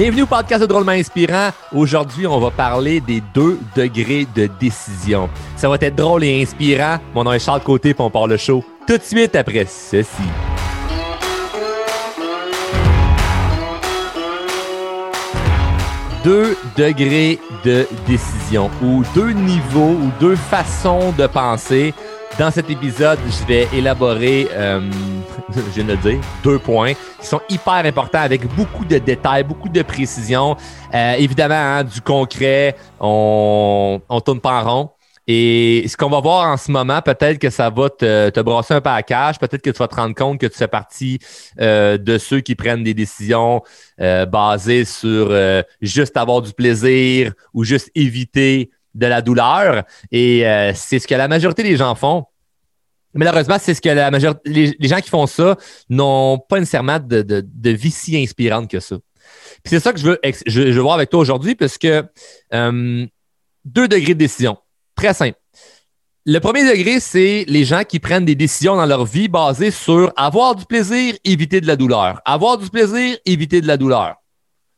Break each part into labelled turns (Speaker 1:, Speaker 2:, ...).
Speaker 1: Bienvenue au podcast de Drôlement Inspirant. Aujourd'hui, on va parler des deux degrés de décision. Ça va être drôle et inspirant. Mon nom est Charles Côté, puis on part le show tout de suite après ceci. Deux degrés de décision ou deux niveaux ou deux façons de penser dans cet épisode, je vais élaborer, euh, je viens de le dire, deux points qui sont hyper importants avec beaucoup de détails, beaucoup de précision. Euh, évidemment, hein, du concret, on, on tourne pas en rond. Et ce qu'on va voir en ce moment, peut-être que ça va te, brasser un peu à cache, peut-être que tu vas te rendre compte que tu fais partie euh, de ceux qui prennent des décisions basées sur juste avoir du plaisir ou juste éviter de la douleur. Et c'est ce que la majorité des gens font. Malheureusement, c'est ce que la majorité, les, gens qui font ça n'ont pas nécessairement de, de, de, vie si inspirante que ça. Puis c'est ça que je veux, je, veux voir avec toi aujourd'hui, parce que euh, deux degrés de décision. Très simple. Le premier degré, c'est les gens qui prennent des décisions dans leur vie basées sur avoir du plaisir, éviter de la douleur. Avoir du plaisir, éviter de la douleur.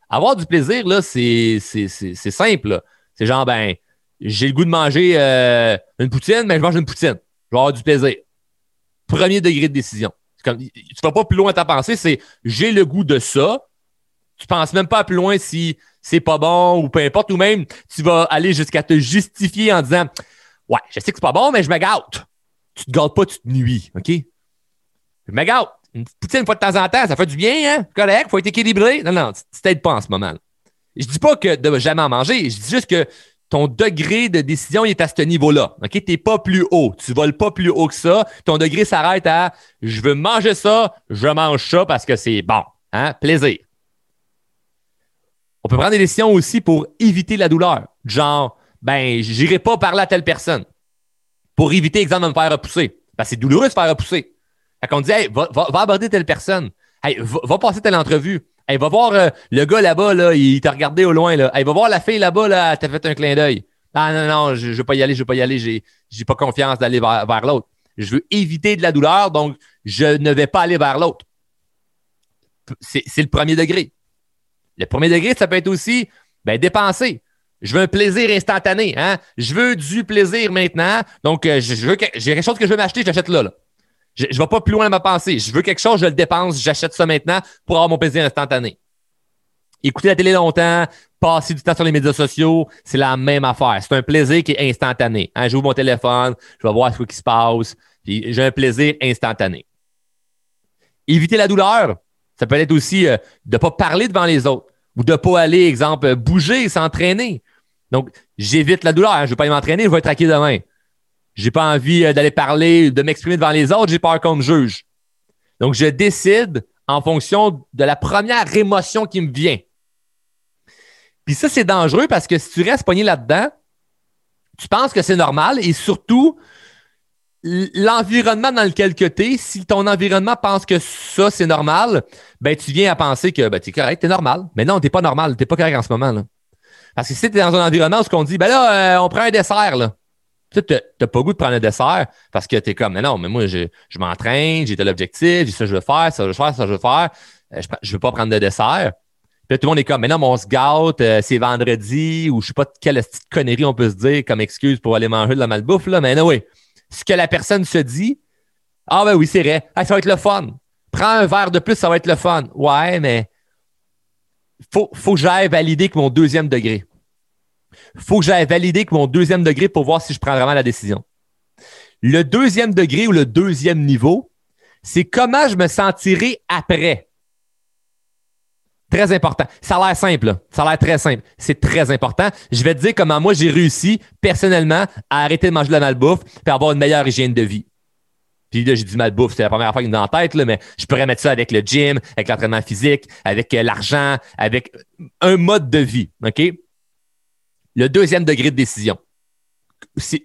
Speaker 1: Avoir du plaisir, là, c'est simple. C'est genre, ben, j'ai le goût de manger euh, une poutine, mais je mange une poutine. Je vais avoir du plaisir. Premier degré de décision. Tu ne vas pas plus loin à ta pensée, c'est j'ai le goût de ça. Tu penses même pas plus loin si c'est pas bon ou peu importe, ou même tu vas aller jusqu'à te justifier en disant Ouais, je sais que c'est pas bon, mais je me gâte. Tu te gâtes pas, tu te nuis, OK? Je me gâte. Une poutine une fois de temps en temps, ça fait du bien, hein? Correct, faut être équilibré. Non, non, tu t'aides pas en ce moment. Je dis pas que de jamais en manger, je dis juste que ton degré de décision est à ce niveau-là. OK? Tu n'es pas plus haut. Tu voles pas plus haut que ça. Ton degré s'arrête à je veux manger ça, je mange ça parce que c'est bon. Hein? Plaisir. On peut prendre des décisions aussi pour éviter la douleur. Genre, ben, j'irai pas parler à telle personne. Pour éviter, exemple, de me faire repousser. Que c'est douloureux de se faire repousser. Fait qu'on dit, hey, va, aborder telle personne. Hey, va passer telle entrevue. Hey, va voir euh, le gars là-bas, là, il t'a regardé au loin. Là. Va voir la fille là-bas, là, elle t'a fait un clin d'œil. Ah non, non, je ne veux pas y aller, je veux pas y aller, j'ai, j'ai pas confiance d'aller vers, vers l'autre. Je veux éviter de la douleur, donc je ne vais pas aller vers l'autre. C'est, le premier degré. Le premier degré, ça peut être aussi ben, dépenser. Je veux un plaisir instantané. Hein? Je veux du plaisir maintenant. Donc, euh, je, j'ai quelque chose que je veux m'acheter, j'achète là. là. Je ne vais pas plus loin dans ma pensée. Je veux quelque chose, je le dépense, j'achète ça maintenant pour avoir mon plaisir instantané. Écouter la télé longtemps, passer du temps sur les médias sociaux, c'est la même affaire. C'est un plaisir qui est instantané. Hein, j'ouvre mon téléphone, je vais voir ce qui se passe, puis j'ai un plaisir instantané. Éviter la douleur, ça peut être aussi euh, de ne pas parler devant les autres ou de ne pas aller, exemple, bouger, s'entraîner. Donc, j'évite la douleur. Hein, je ne vais pas m'entraîner, je vais être traqué demain. J'ai pas envie euh, d'aller parler, de m'exprimer devant les autres, j'ai peur qu'on me juge. Donc, je décide en fonction de la première émotion qui me vient. Puis ça, c'est dangereux parce que si tu restes pogné là-dedans, tu penses que c'est normal et surtout, l'environnement dans lequel tu es, si ton environnement pense que ça, c'est normal, ben tu viens à penser que ben, tu es correct, tu es normal. Mais non, tu pas normal, tu pas correct en ce moment. Parce que si tu es dans un environnement où on dit, ben là, euh, on prend un dessert, là. Tu n'as pas goût de prendre un dessert parce que tu es comme, mais non, mais moi, je, je m'entraîne, j'ai tel objectif, j'ai ça, je veux faire, ça, je veux faire, ça, je veux faire. Euh, je ne veux pas prendre de dessert. Puis tout le monde est comme, mais non, mais on se gâte, euh, c'est vendredi, ou je sais pas quelle petite connerie on peut se dire comme excuse pour aller manger de la malbouffe, là, mais non, oui. Ce que la personne se dit, ah ben oui, c'est vrai, ça va être le fun. Prends un verre de plus, ça va être le fun. Ouais, mais faut, faut que j'aille valider que mon deuxième degré faut que j'aille valider que mon deuxième degré pour voir si je prends vraiment la décision. Le deuxième degré ou le deuxième niveau, c'est comment je me sentirai après. Très important. Ça a l'air simple. Ça a l'air très simple. C'est très important. Je vais te dire comment moi j'ai réussi personnellement à arrêter de manger de la malbouffe et avoir une meilleure hygiène de vie. Puis là, j'ai dit malbouffe, c'est la première fois qu'il me dans la tête, mais je pourrais mettre ça avec le gym, avec l'entraînement physique, avec euh, l'argent, avec un mode de vie. OK? Le deuxième degré de décision.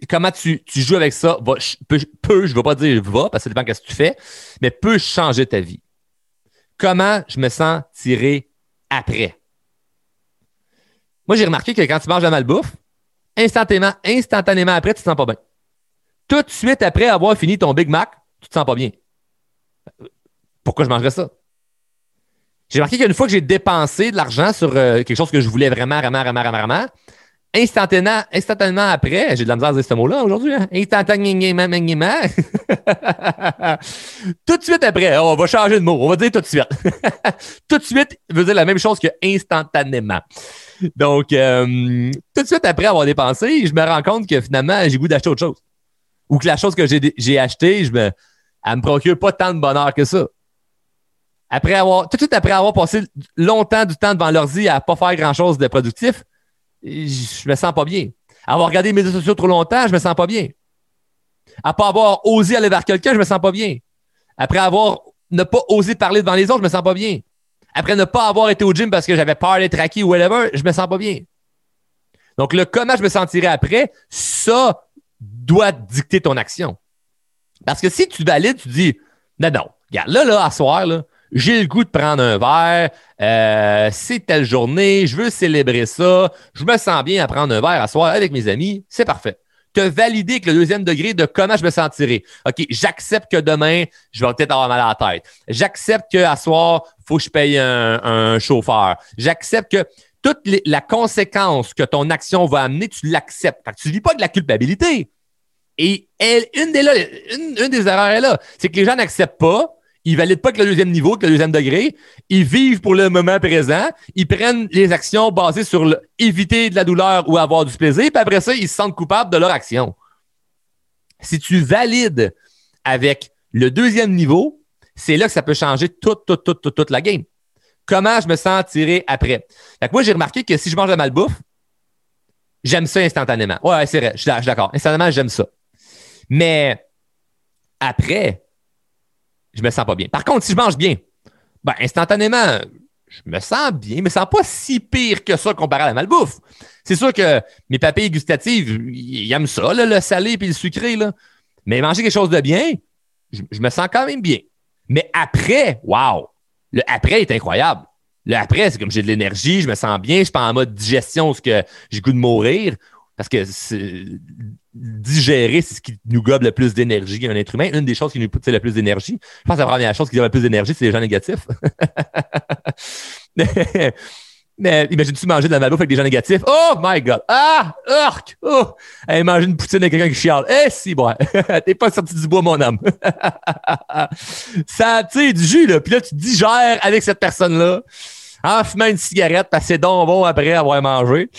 Speaker 1: Comment tu, joues avec ça peut, je ne vais pas dire va, parce que ça dépend de ce que tu fais, mais peut changer ta vie. Comment je me sens tiré après? Moi, j'ai remarqué que quand tu manges la malbouffe, instantanément, instantanément après, tu te sens pas bien. Tout de suite après avoir fini ton Big Mac, tu te sens pas bien. Pourquoi je mangerais ça? J'ai remarqué qu'une fois que j'ai dépensé de l'argent sur euh, quelque chose que je voulais vraiment, vraiment, vraiment, vraiment, vraiment, instantanément, instantanément après, j'ai de la misère à dire ce mot-là aujourd'hui, hein? instantanément, tout de suite après, on va changer de mot, on va dire tout de suite. tout de suite veut dire la même chose que instantanément. Donc, euh, tout de suite après avoir dépensé, je me rends compte que finalement, j'ai goût d'acheter autre chose. Ou que la chose que j'ai achetée, je me, elle me procure pas tant de bonheur que ça. Après avoir, tout de suite après avoir passé longtemps du temps devant l'ordi à pas faire grand-chose de productif, je me sens pas bien. Avoir regardé mes réseaux sociaux trop longtemps, je me sens pas bien. Pas avoir osé aller vers quelqu'un, je me sens pas bien. Après avoir ne pas osé parler devant les autres, je me sens pas bien. Après ne pas avoir été au gym parce que j'avais peur d'être acquis ou whatever, je me sens pas bien. Donc, le comment je me sentirai après, ça doit dicter ton action. Parce que si tu valides, tu dis, non, non, regarde, là, là, à soir, là, j'ai le goût de prendre un verre, euh, c'est telle journée, je veux célébrer ça, je me sens bien à prendre un verre à soir avec mes amis, c'est parfait. Te valider avec le deuxième degré de comment je me sentirai. OK, j'accepte que demain, je vais peut-être avoir mal à la tête. J'accepte qu'à soir, faut que je paye un, chauffeur. J'accepte que toute la conséquence que ton action va amener, tu l'acceptes. tu ne vis pas de la culpabilité. Et une des erreurs est là, c'est que les gens n'acceptent pas ils valident pas que le deuxième niveau, que le deuxième degré. Ils vivent pour le moment présent. Ils prennent les actions basées sur éviter de la douleur ou avoir du plaisir. Puis après ça, ils se sentent coupables de leur action. Si tu valides avec le deuxième niveau, c'est là que ça peut changer toute, toute, toute, toute, la game. Comment je me sens tiré après? Fait moi, j'ai remarqué que si je mange de malbouffe, j'aime ça instantanément. Ouais, c'est vrai, je suis d'accord. Instantanément, j'aime ça. Mais après, je me sens pas bien. Par contre, si je mange bien, ben, instantanément, je me sens bien, mais sens pas si pire que ça comparé à la malbouffe. C'est sûr que mes papilles gustatives, ils aiment ça, le salé et le sucré. Là. Mais manger quelque chose de bien, je, me sens quand même bien. Mais après, wow! Le après est incroyable. Le après, c'est comme j'ai de l'énergie, je me sens bien, je suis pas en mode digestion parce que j'ai goût de mourir. Parce que digérer, c'est ce qui nous gobe le plus d'énergie un être humain. Une des choses qui nous pousse le plus d'énergie. Je pense que la première chose qui donne le plus d'énergie, c'est les gens négatifs. mais, imagine-tu manger de la malbouffe avec des gens négatifs? Oh my God! Ah! Urk! Oh! Hey, manger une poutine avec quelqu'un qui chiale. Eh si, bon! T'es pas sorti du bois, mon homme. ça, tu sais, du jus, là. Puis là, tu digères avec cette personne-là en fumant une cigarette parce que c'est bon après avoir mangé.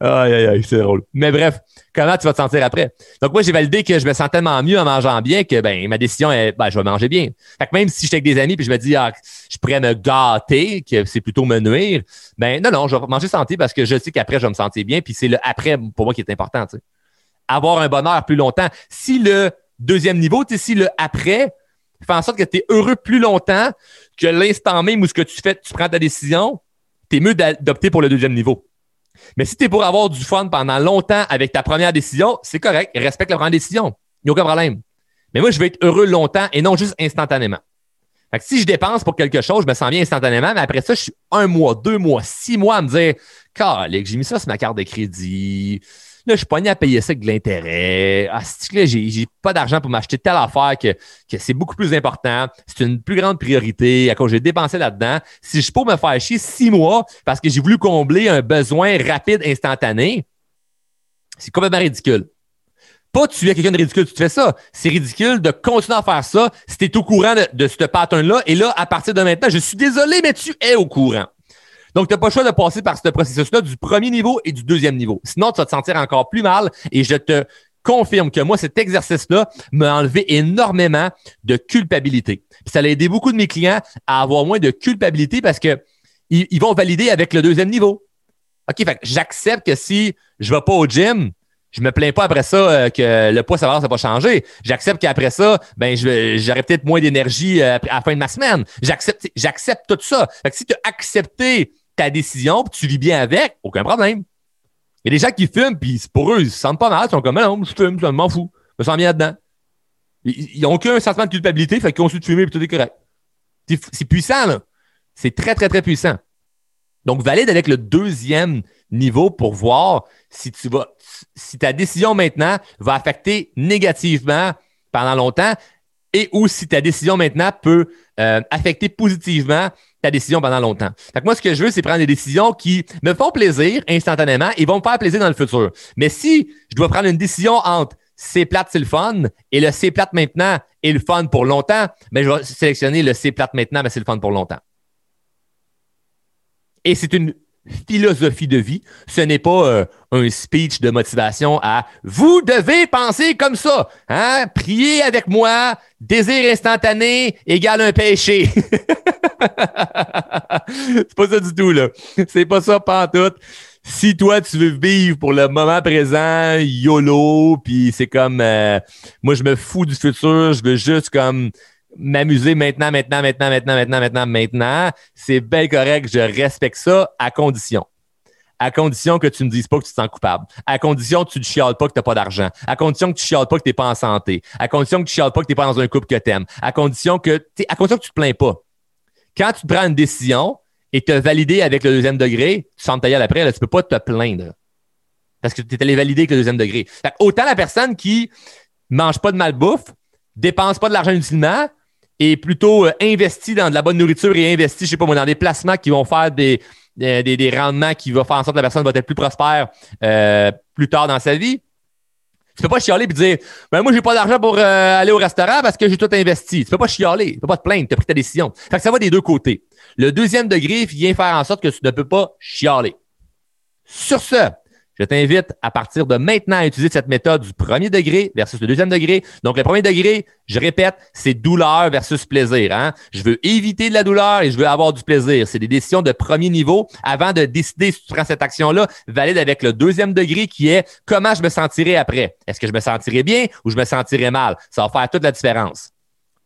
Speaker 1: Aïe, aïe, aïe, c'est drôle. Mais bref, comment tu vas te sentir après? Donc, moi, j'ai validé que je me sens tellement mieux en mangeant bien que ben, ma décision est ben, je vais manger bien. Fait que même si j'étais avec des amis puis je me dis ah, je pourrais me gâter, que c'est plutôt me nuire, ben non, non, je vais manger santé parce que je sais qu'après, je vais me sentir bien, puis c'est le après pour moi qui est important. Avoir un bonheur plus longtemps. Si le deuxième niveau, si le après fait en sorte que tu es heureux plus longtemps que l'instant même où ce que tu fais, tu prends ta décision, tu es mieux d'opter pour le deuxième niveau. Mais si tu es pour avoir du fun pendant longtemps avec ta première décision, c'est correct, respecte la première décision. Il n'y a aucun problème. Mais moi, je veux être heureux longtemps et non juste instantanément. Si je dépense pour quelque chose, je me sens bien instantanément, mais après ça, je suis un mois, deux mois, six mois à me dire, j'ai mis ça sur ma carte de crédit, Là, je suis pogné à payer ça avec de l'intérêt. Ah, là, j'ai, pas d'argent pour m'acheter telle affaire que, que c'est beaucoup plus important. C'est une plus grande priorité. À cause j'ai dépensé là-dedans. Si je peux me faire chier six mois parce que j'ai voulu combler un besoin rapide, instantané, c'est complètement ridicule. Pas tuer quelqu'un de ridicule, tu te fais ça. C'est ridicule de continuer à faire ça si tu es au courant de, de ce pattern-là. Et là, à partir de maintenant, je suis désolé, mais tu es au courant. Donc, tu n'as pas le choix de passer par ce processus-là du premier niveau et du deuxième niveau. Sinon, tu vas te sentir encore plus mal et je te confirme que moi, cet exercice-là m'a enlevé énormément de culpabilité. Puis ça a aidé beaucoup de mes clients à avoir moins de culpabilité parce que ils, vont valider avec le deuxième niveau. OK, fait j'accepte que si je ne vais pas au gym, je me plains pas après ça euh, que le poids ça va changer. J'accepte qu'après ça, ben j'aurai peut-être moins d'énergie euh, à la fin de ma semaine. J'accepte j'accepte tout ça. Fait que si tu as accepté ta décision, puis tu vis bien avec, aucun problème. Il y a des gens qui fument, puis pour eux, ils se sentent pas mal. Ils sont comme, non, je fume, je m'en fous. Je me sens bien là-dedans. Ils n'ont aucun sentiment de culpabilité, fait qu'ils continuent de fumer, puis tout est correct. C'est puissant, là. C'est très, très, très puissant. Donc, valide avec le deuxième niveau pour voir si tu vas, si ta décision maintenant va affecter négativement pendant longtemps et ou si ta décision maintenant peut euh, affecter positivement ta décision pendant longtemps. Fait que moi, ce que je veux, c'est prendre des décisions qui me font plaisir instantanément et vont me faire plaisir dans le futur. Mais si je dois prendre une décision entre c'est plate, c'est le fun, et le c'est plate maintenant est le fun pour longtemps, mais je vais sélectionner le c'est plate maintenant, mais c'est le fun pour longtemps. Et c'est une philosophie de vie. Ce n'est pas euh, un speech de motivation à vous devez penser comme ça. Hein? Priez avec moi, désir instantané égale un péché. c'est pas ça du tout, là. C'est pas ça, pas tout. Si toi, tu veux vivre pour le moment présent, YOLO, puis c'est comme, euh, moi, je me fous du futur, je veux juste comme m'amuser maintenant, maintenant, maintenant, maintenant, maintenant, maintenant, maintenant. C'est bien correct, je respecte ça à condition. À condition que tu ne dises pas que tu te sens coupable. À condition que tu ne chiales pas que tu n'as pas d'argent. À condition que tu ne chiales pas que tu n'es pas en santé. À condition que tu ne chiales pas que tu n'es pas dans un couple que tu aimes. À condition que, à condition que tu te plains pas. Quand tu prends une décision et te valider avec le deuxième degré, tu sens ta après, là, tu peux pas te plaindre. Parce que tu es allé valider avec le deuxième degré. autant la personne qui mange pas de malbouffe, dépense pas de l'argent inutilement, et plutôt euh, investi dans de la bonne nourriture et investi, je sais pas moi, dans des placements qui vont faire des, des, des, rendements qui vont faire en sorte que la personne va être plus prospère euh, plus tard dans sa vie. Tu peux pas chialer et dire ben moi j'ai pas d'argent pour euh, aller au restaurant parce que j'ai tout investi. Tu peux pas chialer, tu peux pas te plaindre, tu as pris ta décision. Fait que ça va des deux côtés. Le deuxième degré vient faire en sorte que tu ne peux pas chialer. Sur ce, je t'invite à partir de maintenant à utiliser cette méthode du premier degré versus le deuxième degré. Donc, le premier degré, je répète, c'est douleur versus plaisir. Hein? Je veux éviter de la douleur et je veux avoir du plaisir. C'est des décisions de premier niveau. Avant de décider si tu prends cette action-là, valide avec le deuxième degré qui est comment je me sentirai après. Est-ce que je me sentirai bien ou je me sentirai mal? Ça va faire toute la différence.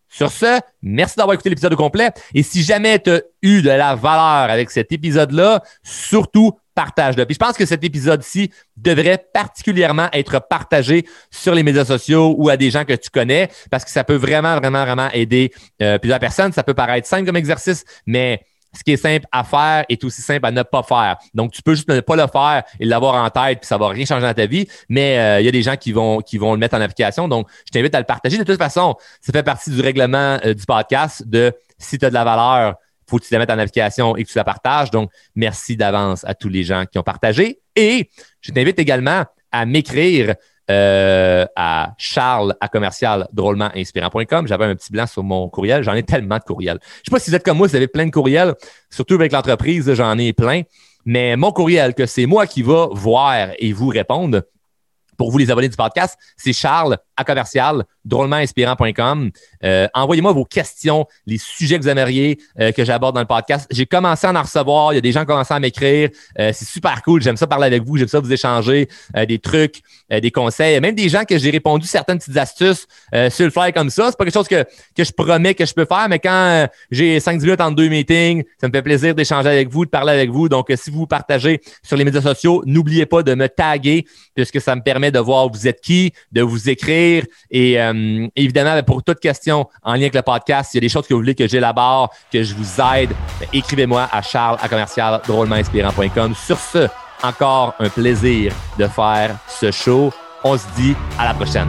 Speaker 1: Sur ce, merci d'avoir écouté l'épisode complet. Et si jamais tu as eu de la valeur avec cet épisode-là, surtout partage-le. Puis je pense que cet épisode-ci devrait particulièrement être partagé sur les médias sociaux ou à des gens que tu connais parce que ça peut vraiment, vraiment, vraiment aider euh, plusieurs personnes. Ça peut paraître simple comme exercice, mais ce qui est simple à faire est aussi simple à ne pas faire. Donc, tu peux juste ne pas le faire et l'avoir en tête, puis ça va rien changer dans ta vie. Mais euh, il y a des gens qui vont qui vont le mettre en application. Donc, je t'invite à le partager. De toute façon, ça fait partie du règlement euh, du podcast de si tu as de la valeur, faut que tu la mettes en application et que tu la partages. Donc, merci d'avance à tous les gens qui ont partagé. Et je t'invite également à m'écrire euh, à charles à commercial drôlement inspirant.com. J'avais un petit blanc sur mon courriel. J'en ai tellement de courriels. Je sais pas si vous êtes comme moi, vous avez plein de courriels, surtout avec l'entreprise, j'en ai plein. Mais mon courriel, que c'est moi qui va voir et vous répondre, pour vous les abonnés du podcast, c'est charles à commercial drôlementinspirant.com. Euh, envoyez-moi vos questions, les sujets que vous aimeriez euh, que j'aborde dans le podcast. J'ai commencé à en recevoir. Il y a des gens qui ont commencé à m'écrire. Euh, c'est super cool. J'aime ça parler avec vous. J'aime ça vous échanger des trucs, des conseils. Même des gens que j'ai répondu certaines petites astuces sur le fly comme ça. C'est pas quelque chose que, que je promets que je peux faire, mais quand j'ai 5 minutes entre deux meetings, ça me fait plaisir d'échanger avec vous, de parler avec vous. Donc, si vous partagez sur les médias sociaux, n'oubliez pas de me taguer puisque ça me permet de voir vous êtes qui, de vous écrire et euh, évidemment, ben, pour toute question en lien avec le podcast, s'il y a des choses que vous voulez que j'élabore, que je vous aide, ben, écrivez-moi à charles à commercial drôlementinspirant.com. Sur ce, encore un plaisir de faire ce show. On se dit à la prochaine.